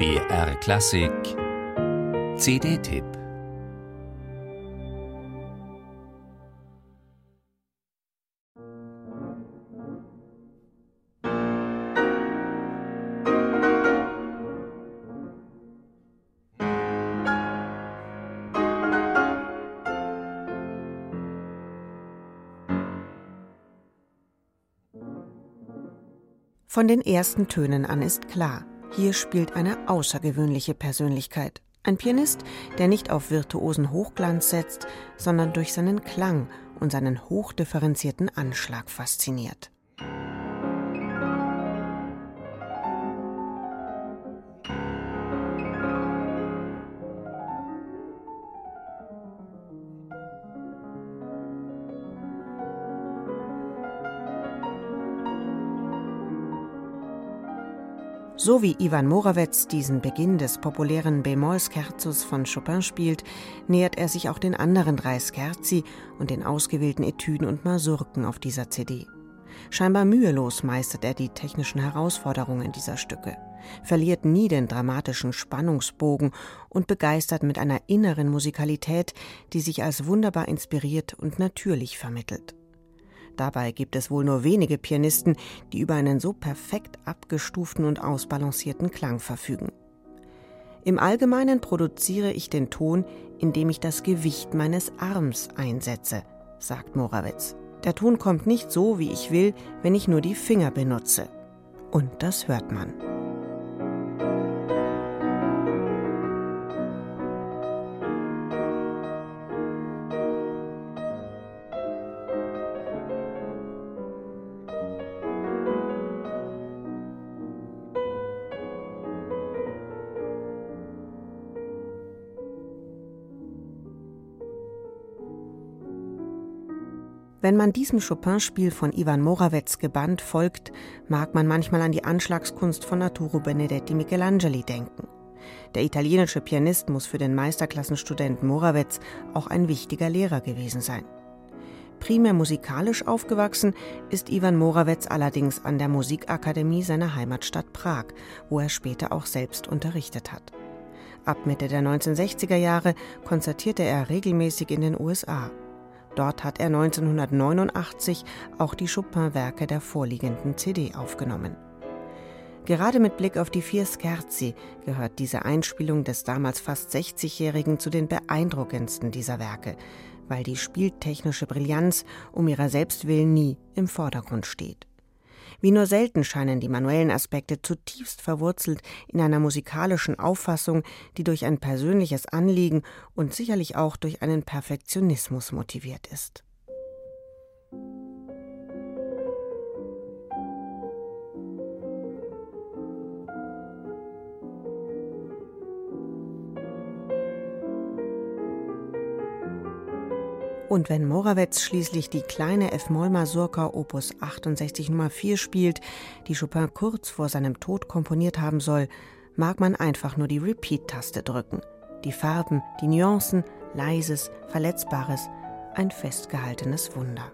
BR Klassik. CD-Tipp Von den ersten Tönen an ist klar, hier spielt eine außergewöhnliche Persönlichkeit. Ein Pianist, der nicht auf virtuosen Hochglanz setzt, sondern durch seinen Klang und seinen hochdifferenzierten Anschlag fasziniert. So wie Ivan Morawetz diesen Beginn des populären B-Moll-Scherzos von Chopin spielt, nähert er sich auch den anderen drei Scherzi und den ausgewählten Etüden und Masurken auf dieser CD. Scheinbar mühelos meistert er die technischen Herausforderungen dieser Stücke, verliert nie den dramatischen Spannungsbogen und begeistert mit einer inneren Musikalität, die sich als wunderbar inspiriert und natürlich vermittelt. Dabei gibt es wohl nur wenige Pianisten, die über einen so perfekt abgestuften und ausbalancierten Klang verfügen. Im Allgemeinen produziere ich den Ton, indem ich das Gewicht meines Arms einsetze, sagt Morawetz. Der Ton kommt nicht so, wie ich will, wenn ich nur die Finger benutze. Und das hört man. Wenn man diesem Chopin-Spiel von Ivan Morawetz gebannt folgt, mag man manchmal an die Anschlagskunst von Arturo Benedetti Michelangeli denken. Der italienische Pianist muss für den Meisterklassenstudenten Morawetz auch ein wichtiger Lehrer gewesen sein. Primär musikalisch aufgewachsen ist Ivan Morawetz allerdings an der Musikakademie seiner Heimatstadt Prag, wo er später auch selbst unterrichtet hat. Ab Mitte der 1960er Jahre konzertierte er regelmäßig in den USA. Dort hat er 1989 auch die Chopin-Werke der vorliegenden CD aufgenommen. Gerade mit Blick auf die vier Scherzi gehört diese Einspielung des damals fast 60-Jährigen zu den beeindruckendsten dieser Werke, weil die spieltechnische Brillanz um ihrer selbst willen nie im Vordergrund steht. Wie nur selten scheinen die manuellen Aspekte zutiefst verwurzelt in einer musikalischen Auffassung, die durch ein persönliches Anliegen und sicherlich auch durch einen Perfektionismus motiviert ist. Und wenn Morawetz schließlich die kleine F-Moll-Masurka Opus 68 Nummer 4 spielt, die Chopin kurz vor seinem Tod komponiert haben soll, mag man einfach nur die Repeat-Taste drücken. Die Farben, die Nuancen, leises, verletzbares, ein festgehaltenes Wunder.